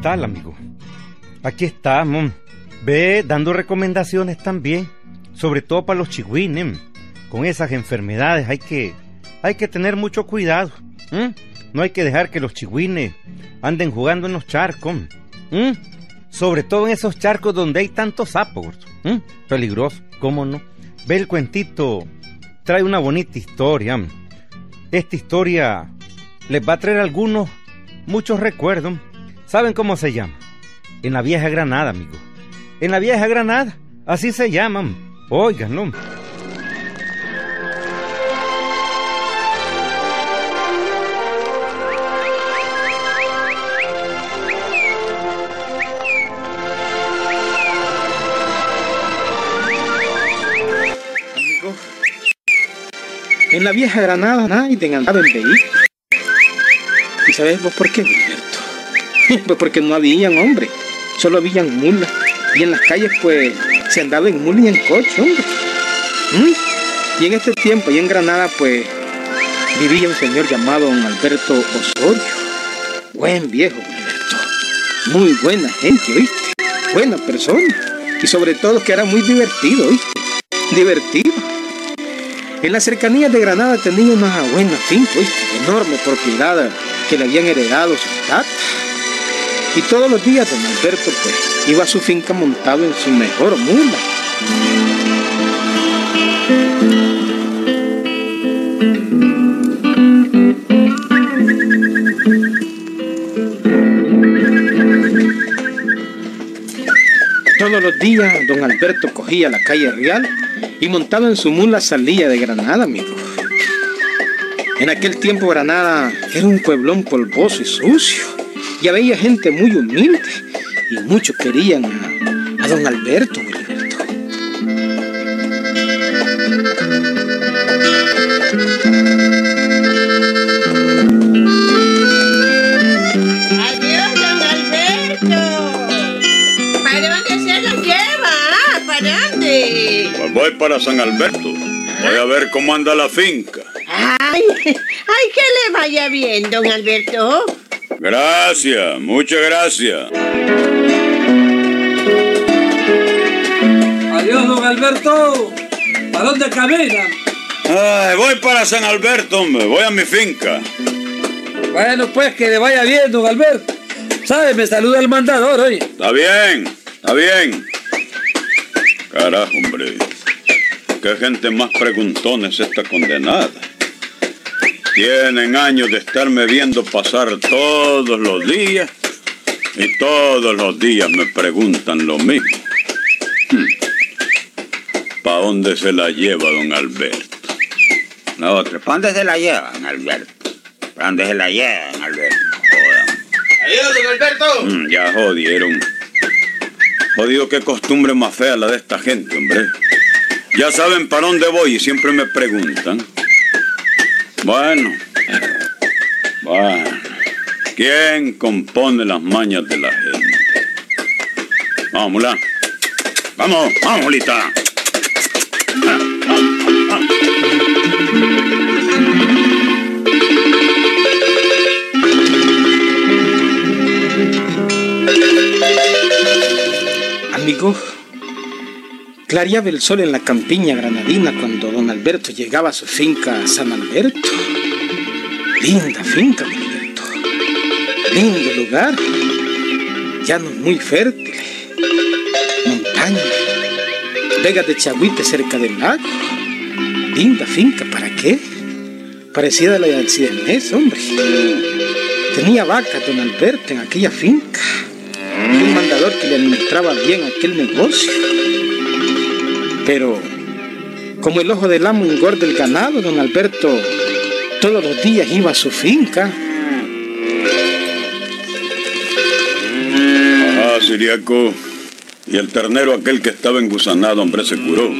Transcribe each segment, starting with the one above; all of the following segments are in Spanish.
tal, amigo? Aquí estamos. Ve, dando recomendaciones también, sobre todo para los chigüines. Con esas enfermedades hay que, hay que tener mucho cuidado. No hay que dejar que los chigüines anden jugando en los charcos. Sobre todo en esos charcos donde hay tantos sapos. Peligroso, ¿cómo no? Ve el cuentito, trae una bonita historia. Esta historia les va a traer algunos, muchos recuerdos. ¿Saben cómo se llama? En la vieja Granada, amigo. En la vieja Granada, así se llaman. Oigan, En la vieja Granada nadie andaba en vehículo. ¿Y sabes vos por qué? Pues porque no habían hombre, solo habían mulas. Y en las calles, pues, se andaba en mula y en coche, hombre. ¿Mm? Y en este tiempo, y en Granada, pues, vivía un señor llamado don Alberto Osorio. Buen viejo, Gilberto. Muy buena gente, ¿oíste? Buena persona. Y sobre todo que era muy divertido, ¿oíste? Divertido. En las cercanías de Granada tenía una buena finca, enorme propiedad que le habían heredado sus tatas. Y todos los días don Alberto pues, iba a su finca montado en su mejor mula. Todos los días don Alberto cogía la calle Real y montado en su mula salía de Granada, amigo. En aquel tiempo Granada era un pueblón polvoso y sucio. Y había gente muy humilde y muchos querían a, don Alberto, Alberto. Adiós, don Alberto. ¿Para dónde se lo lleva? Ah, ¿Para dónde? Pues voy para San Alberto. Voy a ver cómo anda la finca. Ay, ay, que le vaya bien, don Alberto. Gracias, muchas gracias. Adiós, don Alberto. ¿A dónde camina? Ay, voy para San Alberto, hombre. Voy a mi finca. Bueno, pues que le vaya bien, don Alberto. ¿Sabe? Me saluda el mandador hoy. Está bien, está bien. Carajo, hombre. Qué gente más preguntona es esta condenada. Tienen años de estarme viendo pasar todos los días y todos los días me preguntan lo mismo. ¿Para dónde se la lleva don Alberto? La otra, ¿para dónde se la llevan, Alberto? ¿Para dónde se la llevan, Alberto? Jodan. Adiós, don Alberto. Mm, ya jodieron. Jodido qué costumbre más fea la de esta gente, hombre. Ya saben para dónde voy y siempre me preguntan. Bueno, bueno. ¿Quién compone las mañas de la gente? Vamos, mula. Vamos, vamos, mulita. Amigo, clareaba el sol en la campiña granadina cuando don Alberto llegaba a su finca San Alberto. Linda finca, don Alberto. Lindo lugar. Llanos muy fértiles. Montaña. Vegas de chagüite cerca del lago. Linda finca, ¿para qué? Parecida a la de Alcidenés, hombre. Tenía vacas don Alberto en aquella finca. Y un mandador que le administraba bien aquel negocio. Pero, como el ojo del amo engorda el ganado, don Alberto todos los días iba a su finca. Ajá, Siriaco. Y el ternero aquel que estaba engusanado, hombre, se curó.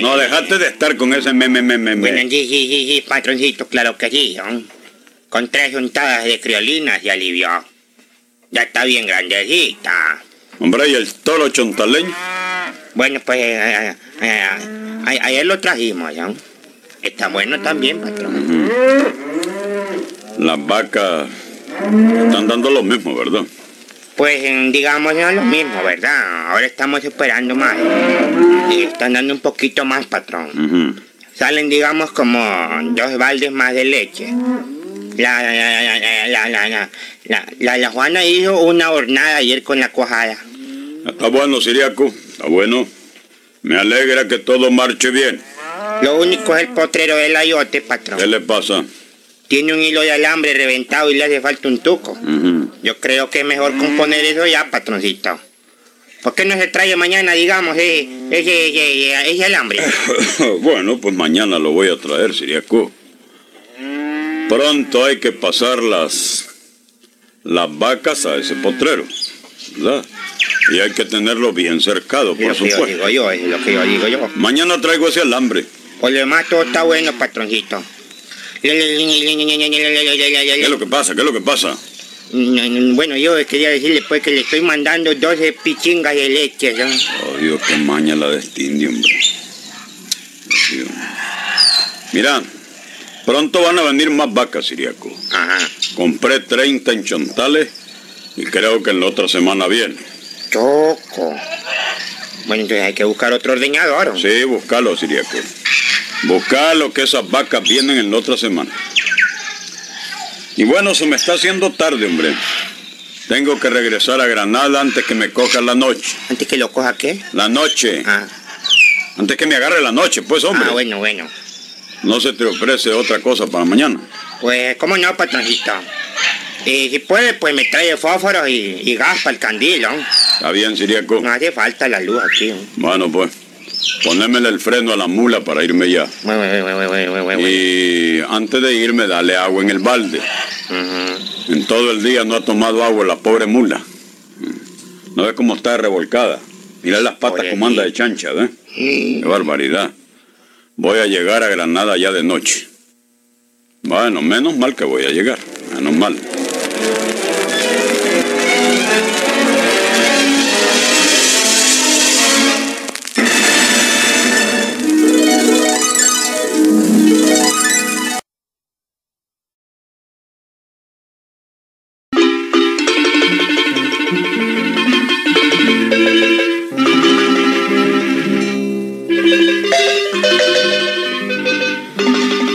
No, dejaste de estar con ese meme, meme, Bueno, meme. sí, sí, sí, sí, patroncito, claro que sí, ¿no? Con tres juntadas de criolinas ya alivió. Ya está bien grandecita. Hombre, y el toro chontaleño. Bueno, pues eh, eh, eh, a- ayer lo trajimos, ¿no? Está bueno también, patrón. Las vacas están dando lo mismo, ¿verdad? Pues digamos no lo mismo, ¿verdad? Ahora estamos esperando más. Y están dando un poquito más, patrón. Salen, digamos, como dos baldes más de leche. La, la, la, la, la Juana hizo una hornada ayer con la cuajada. Está bueno, Siriaco, está bueno. Me alegra que todo marche bien. Lo único es el potrero del ayote, ¿Qué patrón. le pasa? Tiene un hilo de alambre reventado y le hace falta un tuco. Yo creo que es mejor componer eso ya, patroncito. ¿Por qué no se trae mañana, digamos, ese, ese, ese, ese alambre? bueno, pues mañana lo voy a traer, Siriaco. Pronto hay que pasar las, las vacas a ese potrero, ¿verdad? Y hay que tenerlo bien cercado, Es por lo que yo supuesto. digo yo, es lo que yo digo yo. Mañana traigo ese alambre. Por lo demás, todo está bueno, patroncito. ¿Qué es lo que pasa? ¿Qué es lo que pasa? Bueno, yo quería decirle pues que le estoy mandando 12 pichingas de leche, ¿no? Oh, Dios, qué maña la de este indio, hombre. Dios. Mira, pronto van a venir más vacas, Siriaco. Ajá. Compré 30 en chontales y creo que en la otra semana viene. Choco. Bueno, entonces hay que buscar otro ordeñador. Sí, buscalo, Siriaco. Buscalo, que esas vacas vienen en la otra semana. Y bueno, se me está haciendo tarde, hombre. Tengo que regresar a Granada antes que me coja la noche. Antes que lo coja, ¿qué? La noche. Ah, Antes que me agarre la noche, pues, hombre. ah, bueno, bueno. No se te ofrece otra cosa para mañana. Pues, ¿cómo no, patroncito? Y si puede, pues me trae fósforos y, y gas para el candil, ¿no? Está bien, Siriaco. No hace falta la luz aquí. ¿no? Bueno, pues, ponémele el freno a la mula para irme ya. Bueno, bueno, bueno, bueno, bueno, bueno. Y antes de irme, dale agua en el balde. En todo el día no ha tomado agua la pobre mula. No ves cómo está revolcada. Mira las patas como anda de chancha, ¿eh? Qué barbaridad. Voy a llegar a Granada ya de noche. Bueno, menos mal que voy a llegar. Menos mal.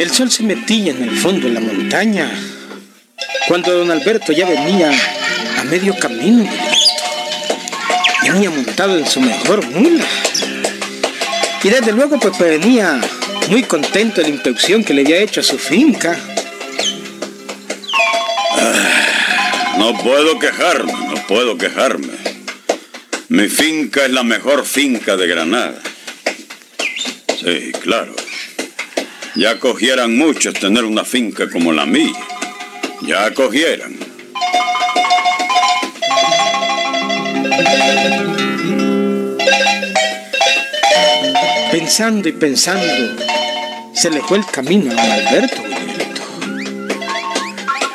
El sol se metía en el fondo de la montaña cuando don Alberto ya venía a medio camino. Venía montado en su mejor mula. Y desde luego pues venía muy contento de la inspección que le había hecho a su finca. No puedo quejarme, no puedo quejarme. Mi finca es la mejor finca de Granada. Sí, claro. Ya cogieran muchos tener una finca como la mía. Ya cogieran. Pensando y pensando, se le fue el camino a Alberto.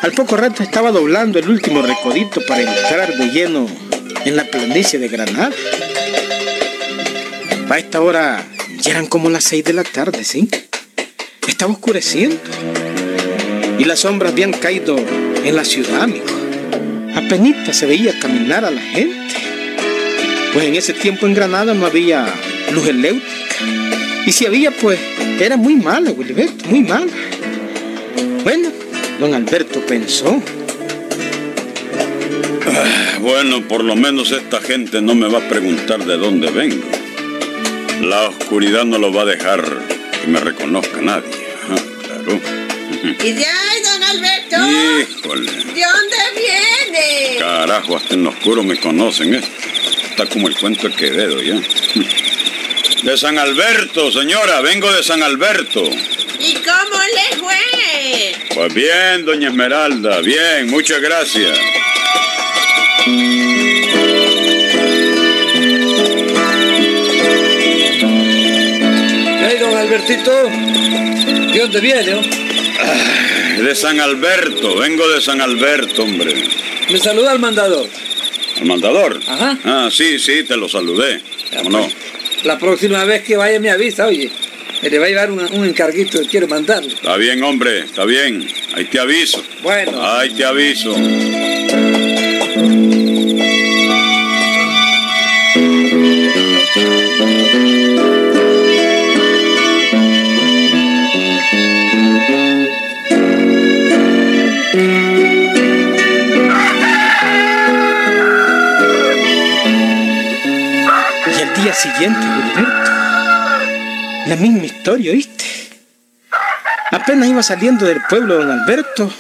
Al poco rato estaba doblando el último recodito para entrar de lleno en la planicie de Granada. A esta hora ya eran como las seis de la tarde, ¿sí? Estaba oscureciendo y las sombras habían caído en la ciudad, amigo. Apenas se veía caminar a la gente. Pues en ese tiempo en Granada no había luz eléctrica. Y si había, pues era muy mala, Wilberto, muy mala. Bueno, don Alberto pensó. Bueno, por lo menos esta gente no me va a preguntar de dónde vengo. La oscuridad no lo va a dejar que me reconozca nadie. Claro. ¿Y de ahí, don Alberto? Híjole. ¿De dónde viene? Carajo, hasta en lo oscuro me conocen, ¿eh? Está como el cuento de Quevedo, ¿ya? De San Alberto, señora, vengo de San Alberto. ¿Y cómo le fue? Pues bien, doña Esmeralda, bien, muchas gracias. Hey, don Albertito, ¿de dónde viene? De San Alberto, vengo de San Alberto, hombre. Me saluda al mandador. ¿El mandador? Ajá. Ah, sí, sí, te lo saludé. ¿Cómo no? La próxima vez que vaya me avisa, oye. me le va a llevar un, un encarguito que quiero mandarle. Está bien, hombre, está bien. Ahí te aviso. Bueno. Ahí te aviso. Al día siguiente, Gilberto, la misma historia, ¿oíste? Apenas iba saliendo del pueblo don Alberto,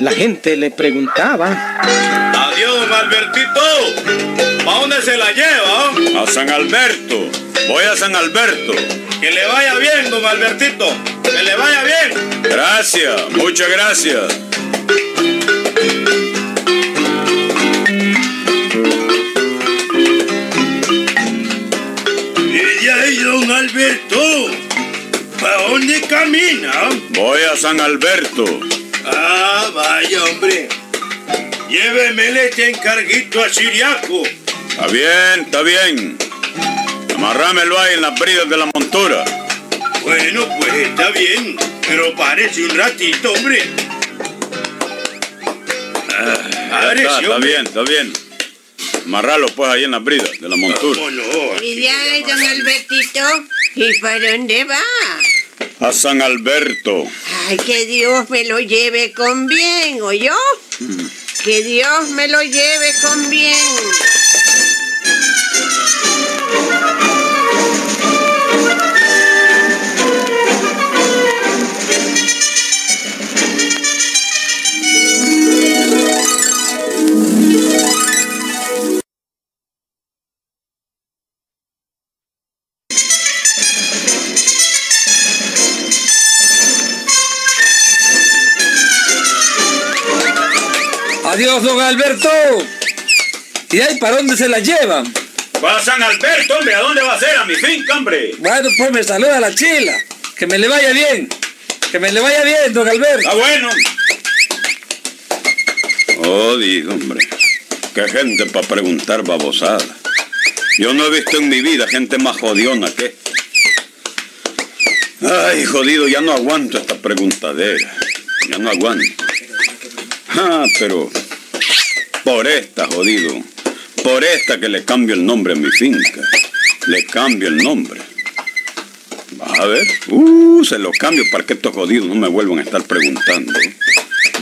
la gente le preguntaba. Adiós, don Albertito. ¿Para dónde se la lleva? A San Alberto. Voy a San Alberto. Que le vaya bien, don Albertito. Que le vaya bien. Gracias, muchas gracias. Alberto. ¿Para dónde camina? Voy a San Alberto. Ah, vaya, hombre. Lléveme este encarguito a Siriaco. Está bien, está bien. Amarrámelo ahí en las bridas de la montura. Bueno, pues está bien. Pero párese un ratito, hombre. Ah, Está, párese, está hombre. bien, está bien. Amarralo pues ahí en las bridas de la montura. ¿Cómo no? Don Albertito, ¿y para dónde va? A San Alberto. Ay, que Dios me lo lleve con bien, ¿oyó? Que Dios me lo lleve con bien. Don Alberto. ¿Y ahí para dónde se la llevan? Va a San Alberto, hombre. ¿A dónde va a ser? A mi finca, hombre. Bueno, pues me saluda la chila. Que me le vaya bien. Que me le vaya bien, don Alberto. Está bueno. Jodido, hombre. Qué gente para preguntar babosada. Yo no he visto en mi vida gente más jodiona que. Ay, jodido, ya no aguanto esta preguntadera. Ya no aguanto. Ah, pero por esta, jodido. Por esta que le cambio el nombre a mi finca. Le cambio el nombre. Vas a ver. Uh, se lo cambio para que estos jodidos no me vuelvan a estar preguntando.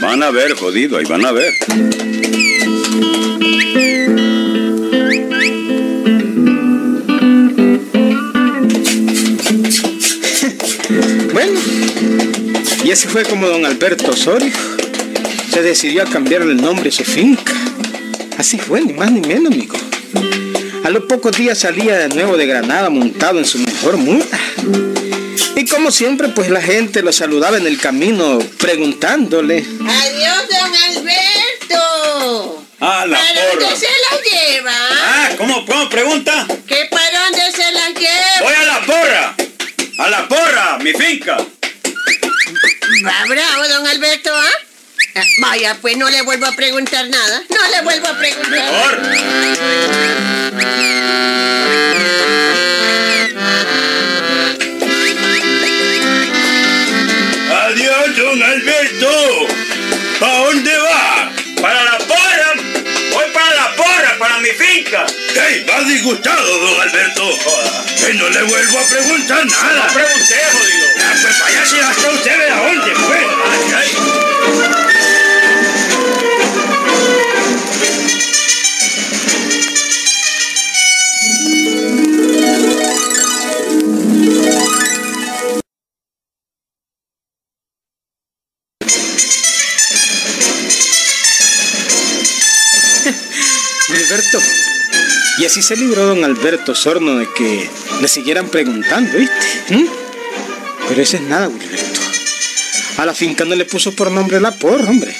Van a ver, jodido, ahí van a ver. Bueno, y así fue como don Alberto Osorio se decidió a cambiarle el nombre a su finca. Así fue, ni más ni menos, amigo. A los pocos días salía de nuevo de Granada montado en su mejor mula. Y como siempre, pues la gente lo saludaba en el camino preguntándole. Adiós, don Alberto. A la ¿Para porra. dónde se la lleva? Ah, ¿cómo, cómo pregunta? ¿Que para dónde se la lleva? Voy a la porra. A la porra, mi finca. Va bravo, don Alberto, ¿ah? Ah, Vaya, pues no le vuelvo a preguntar nada. No le vuelvo a preguntar. Mejor. Adiós, don Alberto. ¿Para dónde va? Para la porra. Voy para la porra, para mi finca. ¡Ey, va disgustado, don Alberto! Que no le vuelvo a preguntar nada. Pregunté, jodido. Ah, pues váyase hasta usted de dónde, pues. Ay, ay. Alberto. Y así se libró don Alberto Sorno de que le siguieran preguntando, ¿viste? ¿Mm? Pero eso es nada, Alberto. A la finca no le puso por nombre la porra, hombre.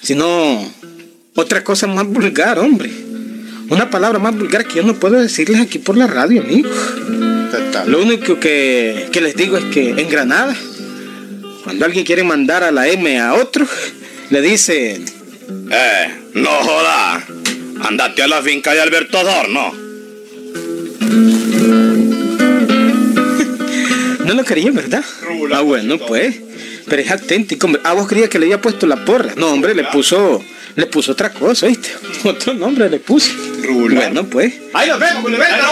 Sino otra cosa más vulgar, hombre. Una palabra más vulgar que yo no puedo decirles aquí por la radio, amigo. Lo único que, que les digo es que en Granada, cuando alguien quiere mandar a la M a otro, le dicen, Eh, no joda. Andate a la finca de Alberto Adorno. No lo quería, ¿verdad? Ah, bueno, pues. Pero es auténtico, hombre. Ah, vos creías que le había puesto la porra. No, hombre, le puso. Le puso otra cosa, ¿viste? Otro nombre le puso. Bueno, pues. Ahí nos vemos, Gilberto.